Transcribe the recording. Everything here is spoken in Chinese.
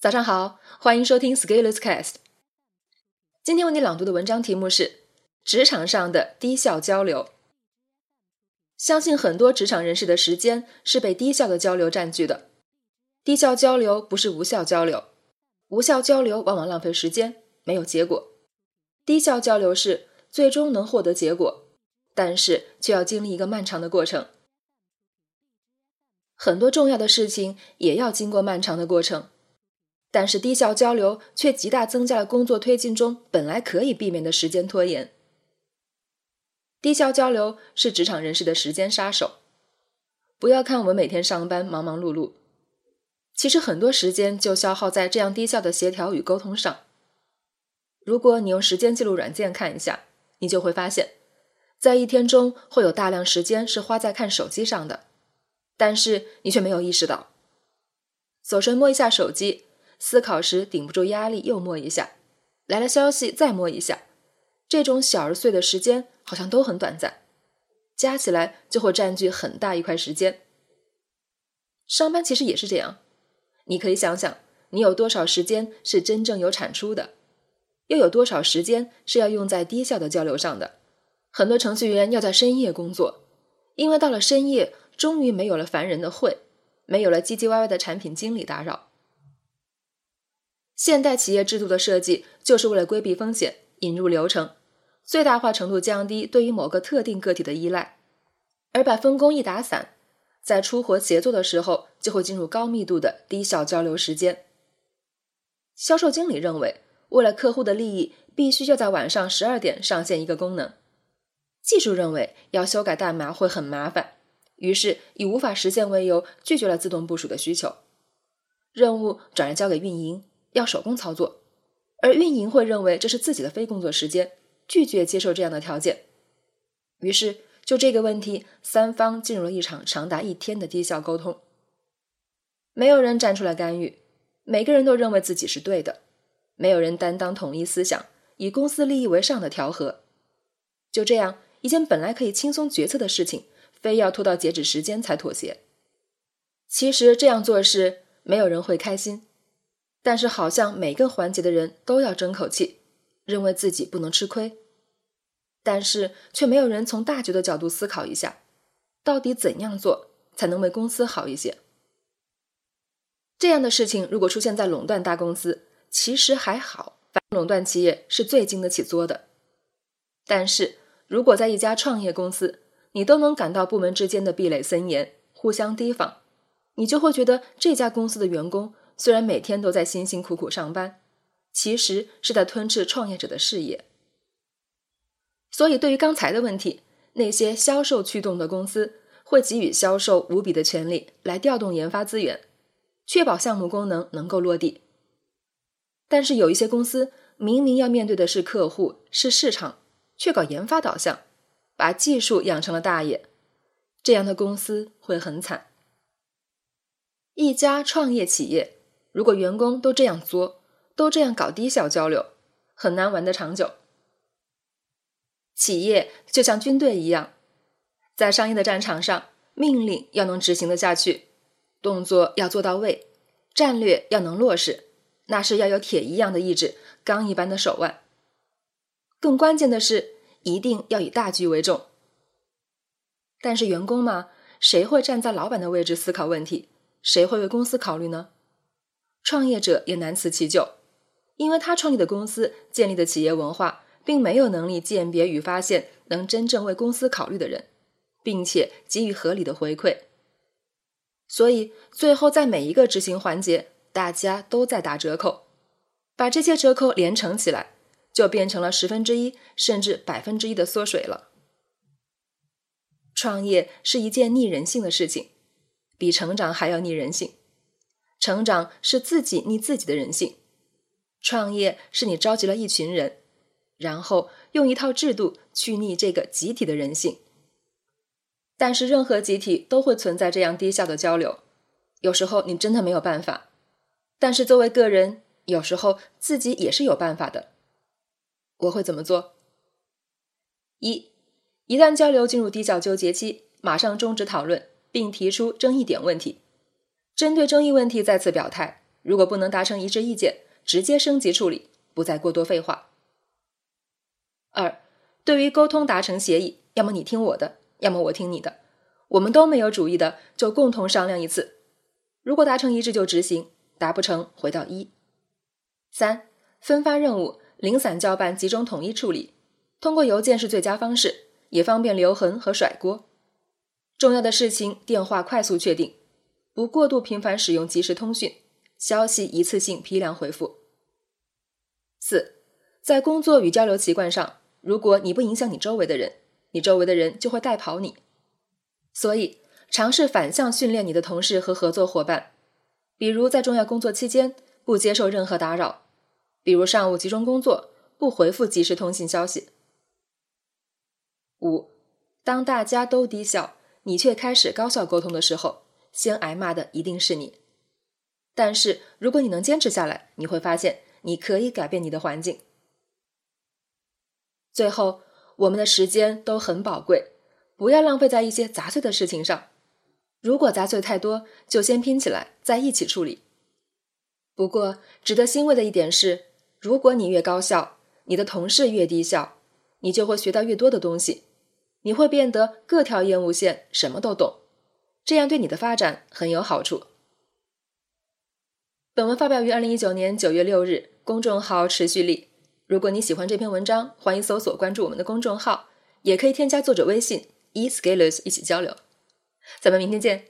早上好，欢迎收听 Scalers Cast。今天为你朗读的文章题目是《职场上的低效交流》。相信很多职场人士的时间是被低效的交流占据的。低效交流不是无效交流，无效交流往往浪费时间，没有结果。低效交流是最终能获得结果，但是却要经历一个漫长的过程。很多重要的事情也要经过漫长的过程。但是低效交流却极大增加了工作推进中本来可以避免的时间拖延。低效交流是职场人士的时间杀手。不要看我们每天上班忙忙碌碌，其实很多时间就消耗在这样低效的协调与沟通上。如果你用时间记录软件看一下，你就会发现，在一天中会有大量时间是花在看手机上的，但是你却没有意识到。走神摸一下手机。思考时顶不住压力，又摸一下，来了消息再摸一下，这种小而碎的时间好像都很短暂，加起来就会占据很大一块时间。上班其实也是这样，你可以想想，你有多少时间是真正有产出的，又有多少时间是要用在低效的交流上的？很多程序员要在深夜工作，因为到了深夜，终于没有了烦人的会，没有了唧唧歪歪的产品经理打扰。现代企业制度的设计就是为了规避风险，引入流程，最大化程度降低对于某个特定个体的依赖，而把分工一打散，在出活协作的时候就会进入高密度的低效交流时间。销售经理认为，为了客户的利益，必须要在晚上十二点上线一个功能；技术认为要修改代码会很麻烦，于是以无法实现为由拒绝了自动部署的需求，任务转而交给运营。要手工操作，而运营会认为这是自己的非工作时间，拒绝接受这样的条件。于是，就这个问题，三方进入了一场长达一天的低效沟通。没有人站出来干预，每个人都认为自己是对的，没有人担当统一思想，以公司利益为上的调和。就这样，一件本来可以轻松决策的事情，非要拖到截止时间才妥协。其实这样做事，没有人会开心。但是，好像每个环节的人都要争口气，认为自己不能吃亏，但是却没有人从大局的角度思考一下，到底怎样做才能为公司好一些？这样的事情如果出现在垄断大公司，其实还好，反垄断企业是最经得起作的。但是如果在一家创业公司，你都能感到部门之间的壁垒森严，互相提防，你就会觉得这家公司的员工。虽然每天都在辛辛苦苦上班，其实是在吞噬创业者的事业。所以，对于刚才的问题，那些销售驱动的公司会给予销售无比的权利来调动研发资源，确保项目功能能够落地。但是，有一些公司明明要面对的是客户、是市场，却搞研发导向，把技术养成了大爷，这样的公司会很惨。一家创业企业。如果员工都这样作，都这样搞低效交流，很难玩得长久。企业就像军队一样，在商业的战场上，命令要能执行得下去，动作要做到位，战略要能落实，那是要有铁一样的意志，钢一般的手腕。更关键的是，一定要以大局为重。但是员工嘛，谁会站在老板的位置思考问题？谁会为公司考虑呢？创业者也难辞其咎，因为他创立的公司建立的企业文化，并没有能力鉴别与发现能真正为公司考虑的人，并且给予合理的回馈。所以最后在每一个执行环节，大家都在打折扣，把这些折扣连乘起来，就变成了十分之一甚至百分之一的缩水了。创业是一件逆人性的事情，比成长还要逆人性。成长是自己逆自己的人性，创业是你召集了一群人，然后用一套制度去逆这个集体的人性。但是任何集体都会存在这样低效的交流，有时候你真的没有办法。但是作为个人，有时候自己也是有办法的。我会怎么做？一，一旦交流进入低效纠结期，马上终止讨论，并提出争议点问题。针对争议问题再次表态，如果不能达成一致意见，直接升级处理，不再过多废话。二，对于沟通达成协议，要么你听我的，要么我听你的，我们都没有主意的，就共同商量一次。如果达成一致就执行，达不成回到一。三，分发任务，零散交办，集中统一处理。通过邮件是最佳方式，也方便留痕和甩锅。重要的事情电话快速确定，不过度频繁使用即时通讯，消息一次性批量回复。四，在工作与交流习惯上，如果你不影响你周围的人，你周围的人就会带跑你。所以，尝试反向训练你的同事和合作伙伴，比如在重要工作期间不接受任何打扰，比如上午集中工作不回复即时通信消息。五，当大家都低效，你却开始高效沟通的时候，先挨骂的一定是你。但是如果你能坚持下来，你会发现你可以改变你的环境。最后，我们的时间都很宝贵，不要浪费在一些杂碎的事情上。如果杂碎太多，就先拼起来，再一起处理。不过，值得欣慰的一点是，如果你越高效，你的同事越低效，你就会学到越多的东西。你会变得各条业务线什么都懂，这样对你的发展很有好处。本文发表于二零一九年九月六日，公众号持续力。如果你喜欢这篇文章，欢迎搜索关注我们的公众号，也可以添加作者微信 e scalers 一起交流。咱们明天见。